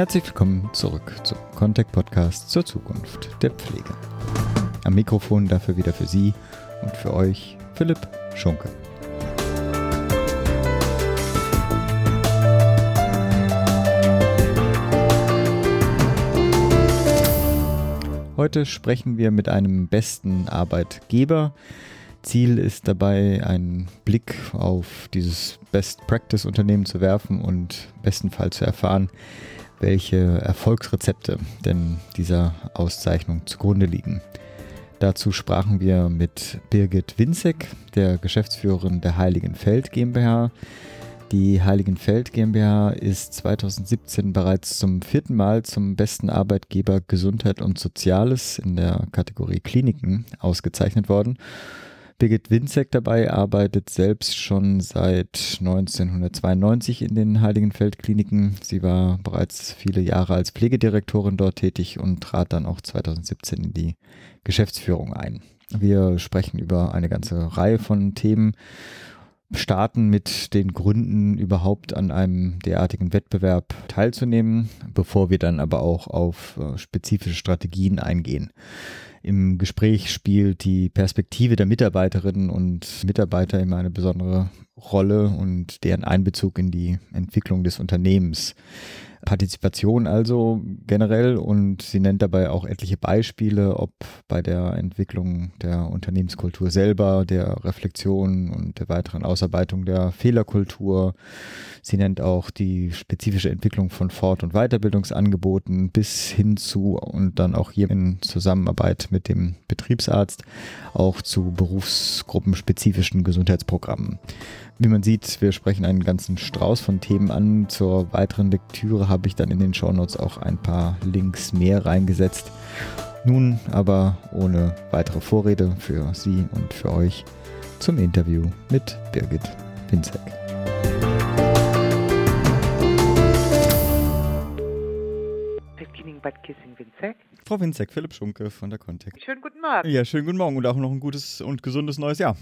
Herzlich willkommen zurück zum Contact Podcast zur Zukunft der Pflege. Am Mikrofon dafür wieder für Sie und für euch Philipp Schunke. Heute sprechen wir mit einem besten Arbeitgeber. Ziel ist dabei, einen Blick auf dieses Best Practice Unternehmen zu werfen und bestenfalls zu erfahren, welche Erfolgsrezepte denn dieser Auszeichnung zugrunde liegen. Dazu sprachen wir mit Birgit Winzek, der Geschäftsführerin der Heiligenfeld GmbH, die Heiligenfeld GmbH ist 2017 bereits zum vierten Mal zum besten Arbeitgeber Gesundheit und Soziales in der Kategorie Kliniken ausgezeichnet worden. Birgit Winzek dabei arbeitet selbst schon seit 1992 in den Heiligenfeld Kliniken. Sie war bereits viele Jahre als Pflegedirektorin dort tätig und trat dann auch 2017 in die Geschäftsführung ein. Wir sprechen über eine ganze Reihe von Themen starten mit den Gründen, überhaupt an einem derartigen Wettbewerb teilzunehmen, bevor wir dann aber auch auf äh, spezifische Strategien eingehen. Im Gespräch spielt die Perspektive der Mitarbeiterinnen und Mitarbeiter immer eine besondere Rolle und deren Einbezug in die Entwicklung des Unternehmens. Partizipation also generell und sie nennt dabei auch etliche Beispiele, ob bei der Entwicklung der Unternehmenskultur selber, der Reflexion und der weiteren Ausarbeitung der Fehlerkultur. Sie nennt auch die spezifische Entwicklung von Fort- und Weiterbildungsangeboten bis hin zu und dann auch hier in Zusammenarbeit mit dem Betriebsarzt auch zu berufsgruppenspezifischen Gesundheitsprogrammen. Wie man sieht, wir sprechen einen ganzen Strauß von Themen an. Zur weiteren Lektüre habe ich dann in den Shownotes auch ein paar Links mehr reingesetzt. Nun aber ohne weitere Vorrede für Sie und für euch zum Interview mit Birgit Winzek. Frau Winzek, Philipp Schunke von der Contact. Schönen guten Morgen. Ja, schönen guten Morgen und auch noch ein gutes und gesundes neues Jahr.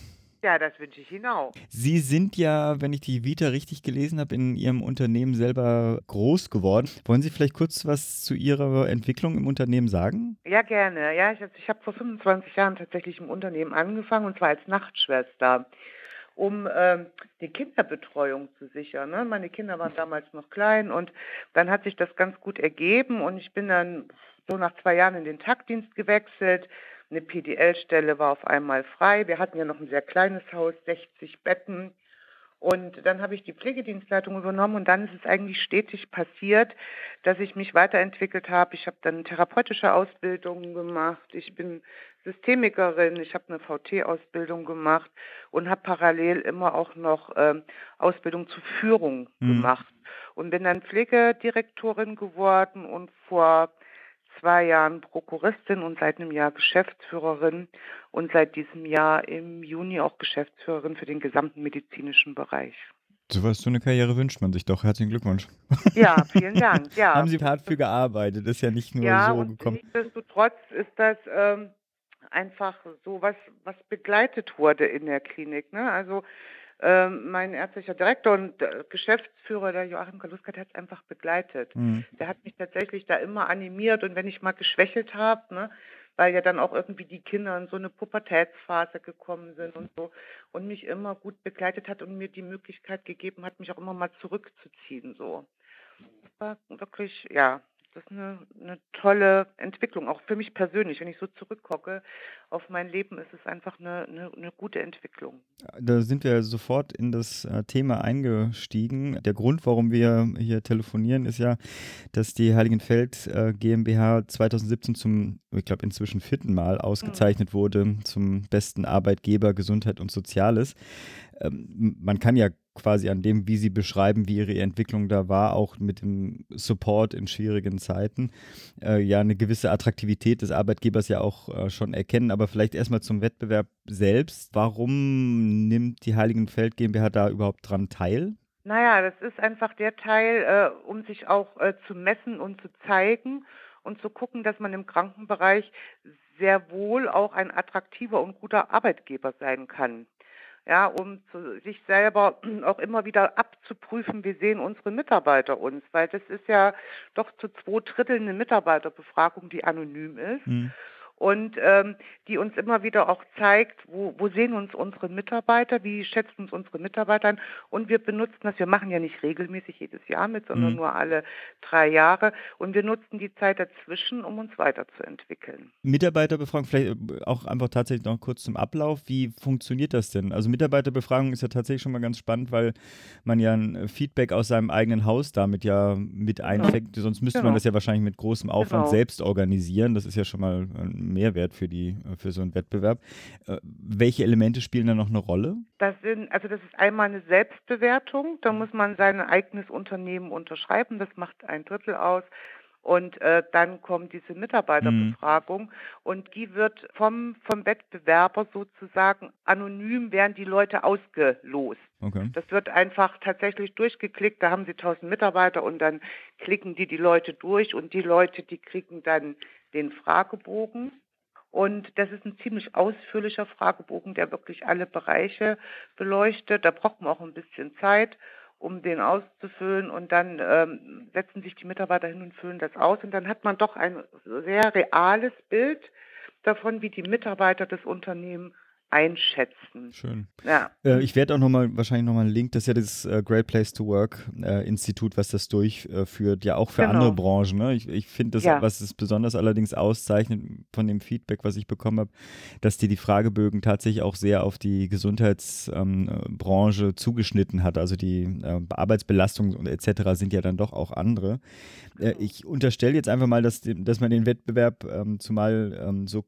Ja, das wünsche ich Ihnen auch. Sie sind ja, wenn ich die Vita richtig gelesen habe, in Ihrem Unternehmen selber groß geworden. Wollen Sie vielleicht kurz was zu Ihrer Entwicklung im Unternehmen sagen? Ja, gerne. Ja, ich, ich habe vor 25 Jahren tatsächlich im Unternehmen angefangen und zwar als Nachtschwester um ähm, die Kinderbetreuung zu sichern. Ne? Meine Kinder waren damals noch klein und dann hat sich das ganz gut ergeben und ich bin dann so nach zwei Jahren in den Taktdienst gewechselt, eine PDL-Stelle war auf einmal frei. Wir hatten ja noch ein sehr kleines Haus, 60 Betten. Und dann habe ich die Pflegedienstleitung übernommen und dann ist es eigentlich stetig passiert, dass ich mich weiterentwickelt habe. Ich habe dann therapeutische Ausbildungen gemacht. Ich bin Systemikerin. Ich habe eine VT-Ausbildung gemacht und habe parallel immer auch noch ähm, Ausbildung zur Führung mhm. gemacht und bin dann Pflegedirektorin geworden und vor zwei Jahren Prokuristin und seit einem Jahr Geschäftsführerin und seit diesem Jahr im Juni auch Geschäftsführerin für den gesamten medizinischen Bereich. So was, so eine Karriere wünscht man sich doch. Herzlichen Glückwunsch. Ja, vielen Dank. Ja. Haben Sie hart für gearbeitet, das ist ja nicht nur ja, so und gekommen. Nichtsdestotrotz ist das ähm, einfach so was, was begleitet wurde in der Klinik. Ne? Also ähm, mein ärztlicher Direktor und äh, Geschäftsführer, der Joachim Kaluska, der hat es einfach begleitet. Mhm. Der hat mich tatsächlich da immer animiert und wenn ich mal geschwächelt habe, ne, weil ja dann auch irgendwie die Kinder in so eine Pubertätsphase gekommen sind und so und mich immer gut begleitet hat und mir die Möglichkeit gegeben hat, mich auch immer mal zurückzuziehen so. War wirklich, ja, das ist eine, eine tolle Entwicklung, auch für mich persönlich. Wenn ich so zurückgucke auf mein Leben, ist es einfach eine, eine, eine gute Entwicklung. Da sind wir sofort in das äh, Thema eingestiegen. Der Grund, warum wir hier telefonieren, ist ja, dass die Heiligenfeld äh, GmbH 2017 zum, ich glaube, inzwischen vierten Mal ausgezeichnet mhm. wurde zum besten Arbeitgeber Gesundheit und Soziales. Ähm, man kann ja quasi an dem, wie Sie beschreiben, wie Ihre Entwicklung da war, auch mit dem Support in schwierigen Zeiten, äh, ja eine gewisse Attraktivität des Arbeitgebers ja auch äh, schon erkennen. Aber vielleicht erstmal zum Wettbewerb selbst. Warum nimmt die Heiligenfeld GmbH da überhaupt dran teil? Naja, das ist einfach der Teil, äh, um sich auch äh, zu messen und zu zeigen und zu gucken, dass man im Krankenbereich sehr wohl auch ein attraktiver und guter Arbeitgeber sein kann. ja, um zu, sich selber auch immer wieder abzuprüfen, wie sehen unsere Mitarbeiter uns, weil das ist ja doch zu zwei Dritteln eine Mitarbeiterbefragung, die anonym ist. Mhm und ähm, die uns immer wieder auch zeigt, wo, wo sehen uns unsere Mitarbeiter, wie schätzen uns unsere Mitarbeiter an und wir benutzen das, wir machen ja nicht regelmäßig jedes Jahr mit, sondern mhm. nur alle drei Jahre und wir nutzen die Zeit dazwischen, um uns weiterzuentwickeln. Mitarbeiterbefragung, vielleicht äh, auch einfach tatsächlich noch kurz zum Ablauf, wie funktioniert das denn? Also Mitarbeiterbefragung ist ja tatsächlich schon mal ganz spannend, weil man ja ein Feedback aus seinem eigenen Haus damit ja mit einfängt, genau. sonst müsste genau. man das ja wahrscheinlich mit großem Aufwand genau. selbst organisieren, das ist ja schon mal ein Mehrwert für, die, für so einen Wettbewerb. Äh, welche Elemente spielen da noch eine Rolle? Das sind, also das ist einmal eine Selbstbewertung, da muss man sein eigenes Unternehmen unterschreiben, das macht ein Drittel aus. Und äh, dann kommt diese Mitarbeiterbefragung mhm. und die wird vom, vom Wettbewerber sozusagen anonym werden die Leute ausgelost. Okay. Das wird einfach tatsächlich durchgeklickt. Da haben sie 1000 Mitarbeiter und dann klicken die die Leute durch und die Leute, die kriegen dann den Fragebogen. Und das ist ein ziemlich ausführlicher Fragebogen, der wirklich alle Bereiche beleuchtet. Da braucht man auch ein bisschen Zeit, um den auszufüllen. Und dann ähm, setzen sich die Mitarbeiter hin und füllen das aus. Und dann hat man doch ein sehr reales Bild davon, wie die Mitarbeiter das Unternehmen einschätzen. Schön. Ja. Äh, ich werde auch nochmal, wahrscheinlich nochmal einen Link, das ist ja das äh, Great Place to Work äh, Institut, was das durchführt, ja auch für genau. andere Branchen. Ne? Ich, ich finde das, ja. was es besonders allerdings auszeichnet von dem Feedback, was ich bekommen habe, dass die die Fragebögen tatsächlich auch sehr auf die Gesundheitsbranche ähm, zugeschnitten hat. Also die äh, Arbeitsbelastung und etc. sind ja dann doch auch andere. Äh, ich unterstelle jetzt einfach mal, dass, dass man den Wettbewerb ähm, zumal ähm, so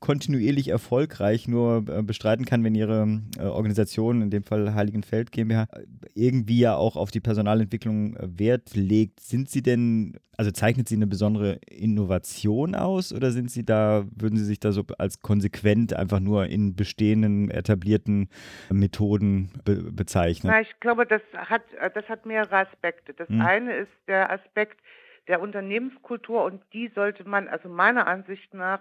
kontinuierlich erfolgreich nur äh, bestreiten kann, wenn ihre äh, Organisation, in dem Fall Heiligenfeld GmbH, irgendwie ja auch auf die Personalentwicklung äh, Wert legt. Sind Sie denn, also zeichnet sie eine besondere Innovation aus oder sind Sie da, würden Sie sich da so als konsequent einfach nur in bestehenden, etablierten Methoden be bezeichnen? Na, ich glaube, das hat, das hat mehrere Aspekte. Das hm. eine ist der Aspekt der Unternehmenskultur und die sollte man, also meiner Ansicht nach,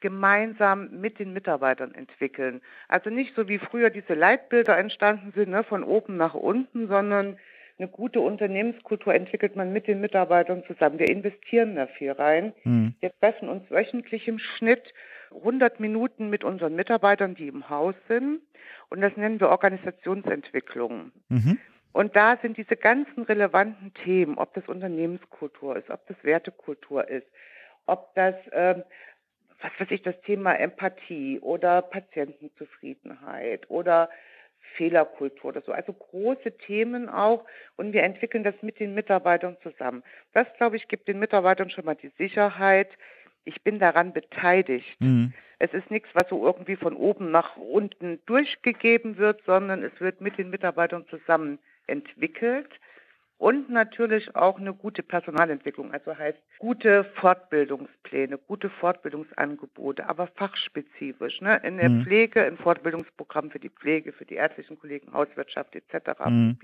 gemeinsam mit den Mitarbeitern entwickeln. Also nicht so wie früher diese Leitbilder entstanden sind, ne, von oben nach unten, sondern eine gute Unternehmenskultur entwickelt man mit den Mitarbeitern zusammen. Wir investieren da viel rein. Mhm. Wir treffen uns wöchentlich im Schnitt 100 Minuten mit unseren Mitarbeitern, die im Haus sind. Und das nennen wir Organisationsentwicklung. Mhm. Und da sind diese ganzen relevanten Themen, ob das Unternehmenskultur ist, ob das Wertekultur ist, ob das ähm, was weiß ich, das Thema Empathie oder Patientenzufriedenheit oder Fehlerkultur oder so. Also große Themen auch und wir entwickeln das mit den Mitarbeitern zusammen. Das, glaube ich, gibt den Mitarbeitern schon mal die Sicherheit, ich bin daran beteiligt. Mhm. Es ist nichts, was so irgendwie von oben nach unten durchgegeben wird, sondern es wird mit den Mitarbeitern zusammen entwickelt und natürlich auch eine gute Personalentwicklung, also heißt gute Fortbildungspläne, gute Fortbildungsangebote, aber fachspezifisch. Ne? In der mhm. Pflege, ein Fortbildungsprogramm für die Pflege, für die ärztlichen Kollegen, Hauswirtschaft etc. Mhm.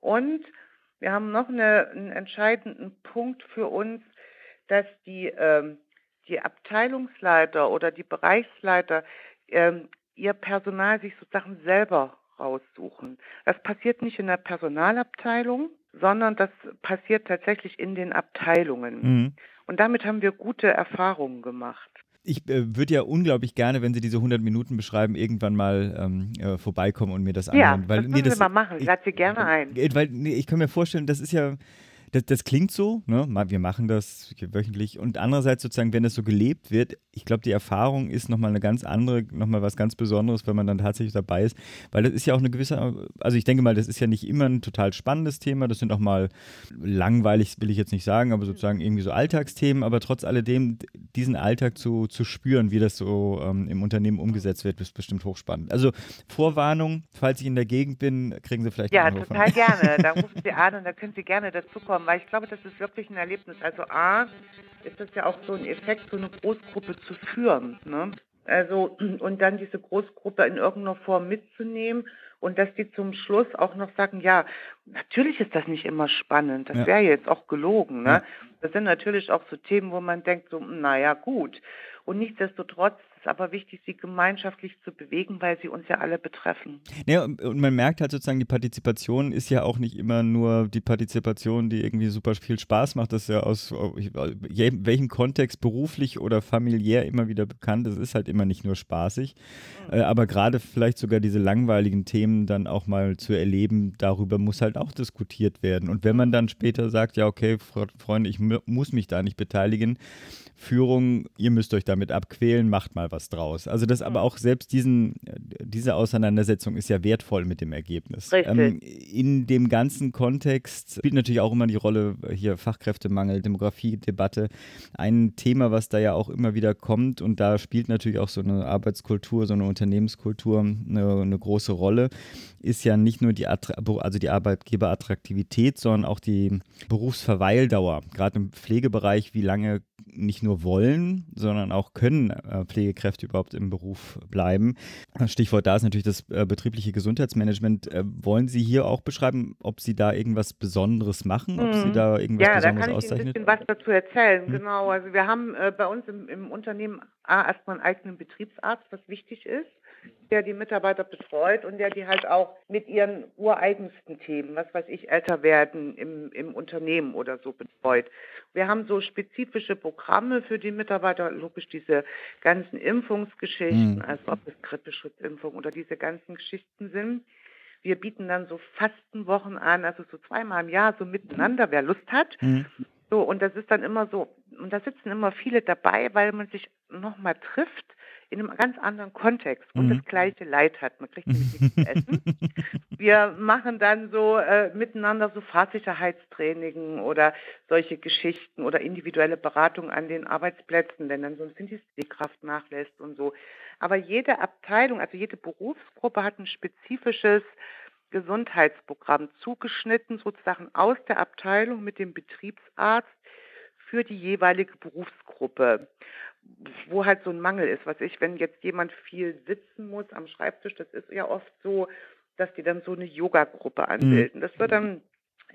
Und wir haben noch eine, einen entscheidenden Punkt für uns, dass die, ähm, die Abteilungsleiter oder die Bereichsleiter ähm, ihr Personal sich sozusagen selber raussuchen. Das passiert nicht in der Personalabteilung, sondern das passiert tatsächlich in den Abteilungen. Mhm. Und damit haben wir gute Erfahrungen gemacht. Ich äh, würde ja unglaublich gerne, wenn Sie diese 100 Minuten beschreiben, irgendwann mal ähm, äh, vorbeikommen und mir das anhören. Ja, weil, das nee, das, wir mal machen. Ich lade Sie gerne ein. Weil, nee, ich kann mir vorstellen, das ist ja das, das klingt so, ne? wir machen das wöchentlich. Und andererseits sozusagen, wenn das so gelebt wird, ich glaube, die Erfahrung ist nochmal eine ganz andere, nochmal was ganz Besonderes, wenn man dann tatsächlich dabei ist. Weil das ist ja auch eine gewisse, also ich denke mal, das ist ja nicht immer ein total spannendes Thema. Das sind auch mal langweilig, will ich jetzt nicht sagen, aber sozusagen irgendwie so Alltagsthemen. Aber trotz alledem, diesen Alltag zu, zu spüren, wie das so ähm, im Unternehmen umgesetzt wird, ist bestimmt hochspannend. Also Vorwarnung, falls ich in der Gegend bin, kriegen Sie vielleicht Ja, total gerne. Da rufen Sie an und da können Sie gerne dazukommen kommen, weil ich glaube, das ist wirklich ein Erlebnis. Also A, ist das ja auch so ein Effekt, so eine Großgruppe zu führen. Ne? Also und dann diese Großgruppe in irgendeiner Form mitzunehmen und dass die zum Schluss auch noch sagen, ja, natürlich ist das nicht immer spannend, das ja. wäre jetzt auch gelogen. Ne? Ja. Das sind natürlich auch so Themen, wo man denkt, so, naja, gut. Und nichtsdestotrotz ist aber wichtig, sie gemeinschaftlich zu bewegen, weil sie uns ja alle betreffen. Ja, und man merkt halt sozusagen, die Partizipation ist ja auch nicht immer nur die Partizipation, die irgendwie super viel Spaß macht. Das ist ja aus welchem Kontext beruflich oder familiär immer wieder bekannt. Das ist halt immer nicht nur spaßig. Mhm. Äh, aber gerade vielleicht sogar diese langweiligen Themen dann auch mal zu erleben, darüber muss halt auch diskutiert werden. Und wenn man dann später sagt, ja, okay, Freunde, ich muss mich da nicht beteiligen, Führung, ihr müsst euch damit abquälen, macht mal was draus. Also das aber auch selbst diesen, diese Auseinandersetzung ist ja wertvoll mit dem Ergebnis. Ähm, in dem ganzen Kontext spielt natürlich auch immer die Rolle hier Fachkräftemangel, Demografiedebatte. Ein Thema, was da ja auch immer wieder kommt und da spielt natürlich auch so eine Arbeitskultur, so eine Unternehmenskultur eine, eine große Rolle, ist ja nicht nur die, also die Arbeitgeberattraktivität, sondern auch die Berufsverweildauer. Gerade im Pflegebereich, wie lange nicht nur wollen, sondern auch können äh, Pflegekräfte überhaupt im Beruf bleiben. Stichwort da ist natürlich das äh, betriebliche Gesundheitsmanagement. Äh, wollen Sie hier auch beschreiben, ob Sie da irgendwas Besonderes machen, ob Sie mhm. da irgendwas ja, Besonderes auszeichnen? Ja, da kann ich ein bisschen was dazu erzählen. Mhm. Genau, also wir haben äh, bei uns im, im Unternehmen erstmal einen eigenen Betriebsarzt, was wichtig ist der die Mitarbeiter betreut und der die halt auch mit ihren ureigensten Themen, was weiß ich, älter werden im, im Unternehmen oder so betreut. Wir haben so spezifische Programme für die Mitarbeiter, logisch diese ganzen Impfungsgeschichten, mhm. also ob es Grippeschutzimpfung oder diese ganzen Geschichten sind. Wir bieten dann so Fastenwochen an, also so zweimal im Jahr so miteinander, wer Lust hat. Mhm. So, und das ist dann immer so, und da sitzen immer viele dabei, weil man sich nochmal trifft in einem ganz anderen Kontext und mhm. das gleiche Leid hat. Man kriegt nämlich nichts zu essen. Wir machen dann so äh, miteinander so Fahrsicherheitstraining oder solche Geschichten oder individuelle Beratung an den Arbeitsplätzen, wenn dann so ein bisschen die Kraft nachlässt und so. Aber jede Abteilung, also jede Berufsgruppe hat ein spezifisches Gesundheitsprogramm zugeschnitten, sozusagen aus der Abteilung mit dem Betriebsarzt für die jeweilige Berufsgruppe wo halt so ein Mangel ist. Was ich, wenn jetzt jemand viel sitzen muss am Schreibtisch, das ist ja oft so, dass die dann so eine Yoga-Gruppe mhm. anbilden. Das wird dann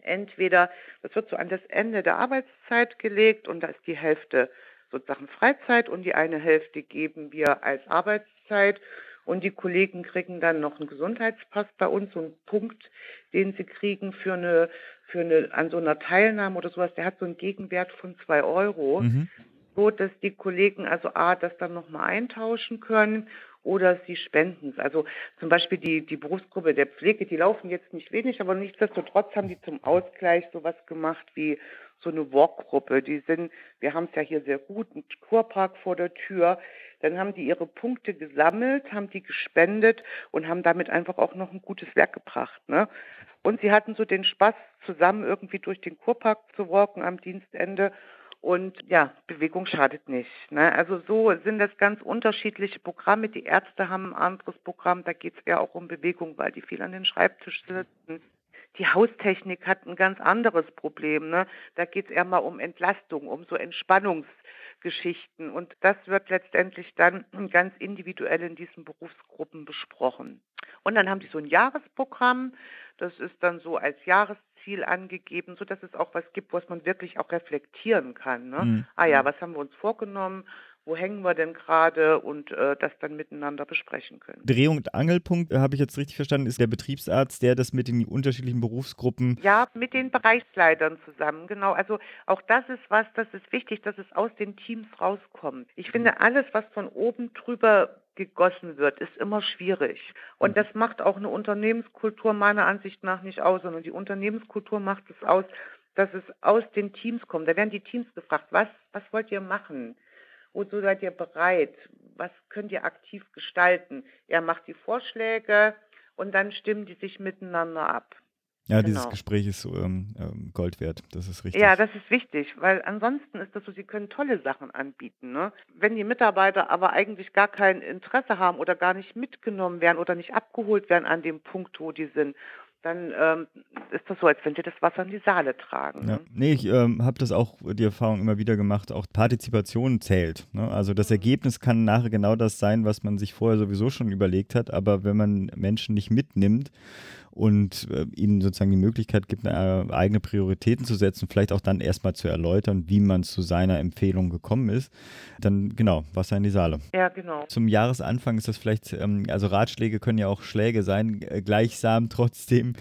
entweder, das wird so an das Ende der Arbeitszeit gelegt und da ist die Hälfte sozusagen Freizeit und die eine Hälfte geben wir als Arbeitszeit und die Kollegen kriegen dann noch einen Gesundheitspass bei uns, so einen Punkt, den sie kriegen für eine, für eine, an so einer Teilnahme oder sowas, der hat so einen Gegenwert von zwei Euro. Mhm so, dass die Kollegen also A, das dann nochmal eintauschen können oder sie spenden es. Also zum Beispiel die, die Berufsgruppe der Pflege, die laufen jetzt nicht wenig, aber nichtsdestotrotz haben die zum Ausgleich sowas gemacht wie so eine Walkgruppe. Die sind, wir haben es ja hier sehr gut, ein Kurpark vor der Tür. Dann haben die ihre Punkte gesammelt, haben die gespendet und haben damit einfach auch noch ein gutes Werk gebracht. Ne? Und sie hatten so den Spaß, zusammen irgendwie durch den Kurpark zu walken am Dienstende und ja, Bewegung schadet nicht. Ne? Also so sind das ganz unterschiedliche Programme. Die Ärzte haben ein anderes Programm, da geht es eher auch um Bewegung, weil die viel an den Schreibtisch sitzen. Die Haustechnik hat ein ganz anderes Problem. Ne? Da geht es eher mal um Entlastung, um so Entspannungsgeschichten. Und das wird letztendlich dann ganz individuell in diesen Berufsgruppen besprochen. Und dann haben die so ein Jahresprogramm. Das ist dann so als Jahresziel Ziel angegeben, sodass es auch was gibt, was man wirklich auch reflektieren kann. Ne? Mhm. Ah ja, was haben wir uns vorgenommen? Wo hängen wir denn gerade und äh, das dann miteinander besprechen können. Dreh- und Angelpunkt, äh, habe ich jetzt richtig verstanden, ist der Betriebsarzt, der das mit den unterschiedlichen Berufsgruppen. Ja, mit den Bereichsleitern zusammen, genau. Also auch das ist was, das ist wichtig, dass es aus den Teams rauskommt. Ich finde, alles, was von oben drüber gegossen wird, ist immer schwierig. Und mhm. das macht auch eine Unternehmenskultur meiner Ansicht nach nicht aus, sondern die Unternehmenskultur macht es aus, dass es aus den Teams kommt. Da werden die Teams gefragt, was, was wollt ihr machen? Wozu seid ihr bereit? Was könnt ihr aktiv gestalten? Er macht die Vorschläge und dann stimmen die sich miteinander ab. Ja, genau. dieses Gespräch ist ähm, ähm, Gold wert. Das ist richtig. Ja, das ist wichtig, weil ansonsten ist das so, sie können tolle Sachen anbieten. Ne? Wenn die Mitarbeiter aber eigentlich gar kein Interesse haben oder gar nicht mitgenommen werden oder nicht abgeholt werden an dem Punkt, wo die sind, dann ähm, ist das so, als wenn sie das Wasser in die Saale tragen. Ja. Ne? Nee, ich ähm, habe das auch, die Erfahrung immer wieder gemacht, auch Partizipation zählt. Ne? Also das mhm. Ergebnis kann nachher genau das sein, was man sich vorher sowieso schon überlegt hat, aber wenn man Menschen nicht mitnimmt und äh, ihnen sozusagen die Möglichkeit gibt, eine, äh, eigene Prioritäten zu setzen, vielleicht auch dann erstmal zu erläutern, wie man zu seiner Empfehlung gekommen ist, dann genau, Wasser in die Saale. Ja, genau. Zum Jahresanfang ist das vielleicht, ähm, also Ratschläge können ja auch Schläge sein, äh, gleichsam trotzdem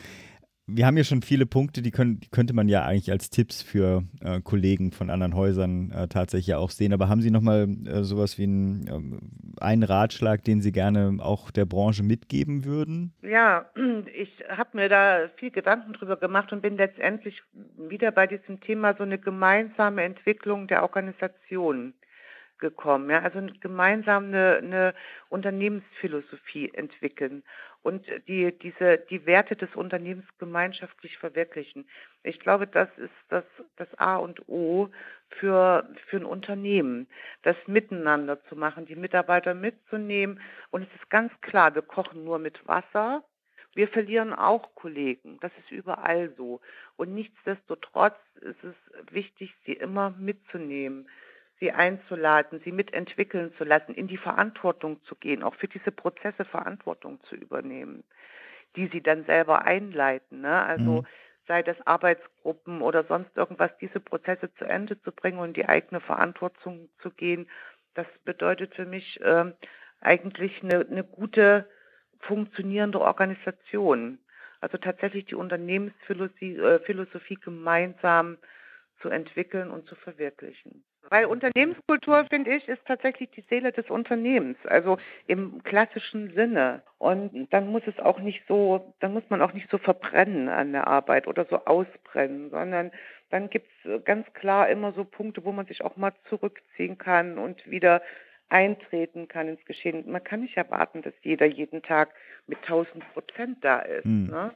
wir haben ja schon viele Punkte, die, können, die könnte man ja eigentlich als Tipps für äh, Kollegen von anderen Häusern äh, tatsächlich auch sehen. Aber haben Sie nochmal äh, sowas wie einen, äh, einen Ratschlag, den Sie gerne auch der Branche mitgeben würden? Ja, ich habe mir da viel Gedanken drüber gemacht und bin letztendlich wieder bei diesem Thema so eine gemeinsame Entwicklung der Organisation gekommen. Ja? Also gemeinsam eine, eine Unternehmensphilosophie entwickeln und die, diese, die Werte des Unternehmens gemeinschaftlich verwirklichen. Ich glaube, das ist das, das A und O für, für ein Unternehmen, das miteinander zu machen, die Mitarbeiter mitzunehmen. Und es ist ganz klar, wir kochen nur mit Wasser. Wir verlieren auch Kollegen. Das ist überall so. Und nichtsdestotrotz ist es wichtig, sie immer mitzunehmen sie einzuladen, sie mitentwickeln zu lassen, in die Verantwortung zu gehen, auch für diese Prozesse Verantwortung zu übernehmen, die sie dann selber einleiten. Ne? Also mhm. sei das Arbeitsgruppen oder sonst irgendwas, diese Prozesse zu Ende zu bringen und die eigene Verantwortung zu gehen, das bedeutet für mich äh, eigentlich eine, eine gute, funktionierende Organisation. Also tatsächlich die Unternehmensphilosophie äh, gemeinsam zu entwickeln und zu verwirklichen. Weil Unternehmenskultur, finde ich, ist tatsächlich die Seele des Unternehmens, also im klassischen Sinne. Und dann muss es auch nicht so, dann muss man auch nicht so verbrennen an der Arbeit oder so ausbrennen, sondern dann gibt es ganz klar immer so Punkte, wo man sich auch mal zurückziehen kann und wieder eintreten kann ins Geschehen. Man kann nicht erwarten, dass jeder jeden Tag mit 1000 Prozent da ist. Hm. Ne?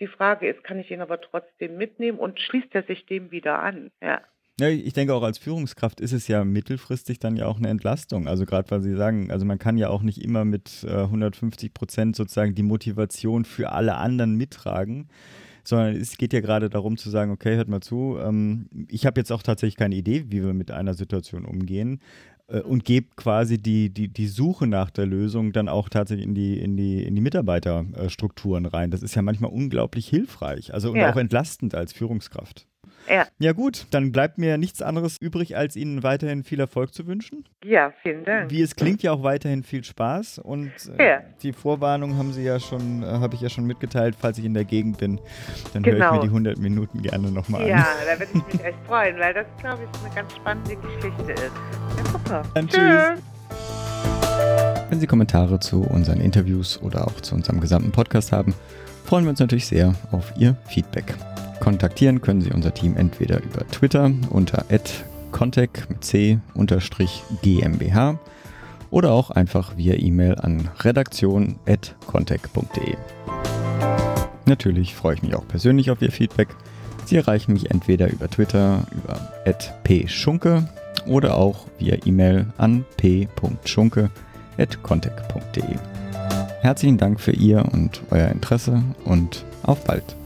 Die Frage ist, kann ich ihn aber trotzdem mitnehmen und schließt er sich dem wieder an? Ja. Ja, ich denke auch als Führungskraft ist es ja mittelfristig dann ja auch eine Entlastung. Also gerade weil Sie sagen, also man kann ja auch nicht immer mit äh, 150 Prozent sozusagen die Motivation für alle anderen mittragen, sondern es geht ja gerade darum zu sagen, okay, hört mal zu, ähm, ich habe jetzt auch tatsächlich keine Idee, wie wir mit einer Situation umgehen äh, und gebe quasi die, die, die Suche nach der Lösung dann auch tatsächlich in die, in die, in die Mitarbeiterstrukturen rein. Das ist ja manchmal unglaublich hilfreich, also ja. auch entlastend als Führungskraft. Ja. Ja gut, dann bleibt mir nichts anderes übrig, als Ihnen weiterhin viel Erfolg zu wünschen. Ja, vielen Dank. Wie es klingt, ja auch weiterhin viel Spaß und äh, ja. die Vorwarnung haben Sie ja schon, äh, habe ich ja schon mitgeteilt, falls ich in der Gegend bin, dann genau. höre ich mir die 100 Minuten gerne nochmal an. Ja, da würde ich mich echt freuen, weil das, glaube ich, eine ganz spannende Geschichte ist. Ja, super. Dann tschüss. Wenn Sie Kommentare zu unseren Interviews oder auch zu unserem gesamten Podcast haben, freuen wir uns natürlich sehr auf Ihr Feedback. Kontaktieren können Sie unser Team entweder über Twitter unter contact mit c GmbH oder auch einfach via E-Mail an redaktion.contact.de. Natürlich freue ich mich auch persönlich auf Ihr Feedback. Sie erreichen mich entweder über Twitter über @pschunke oder auch via E-Mail an p.schunke@contact.de. Herzlichen Dank für Ihr und euer Interesse und auf bald.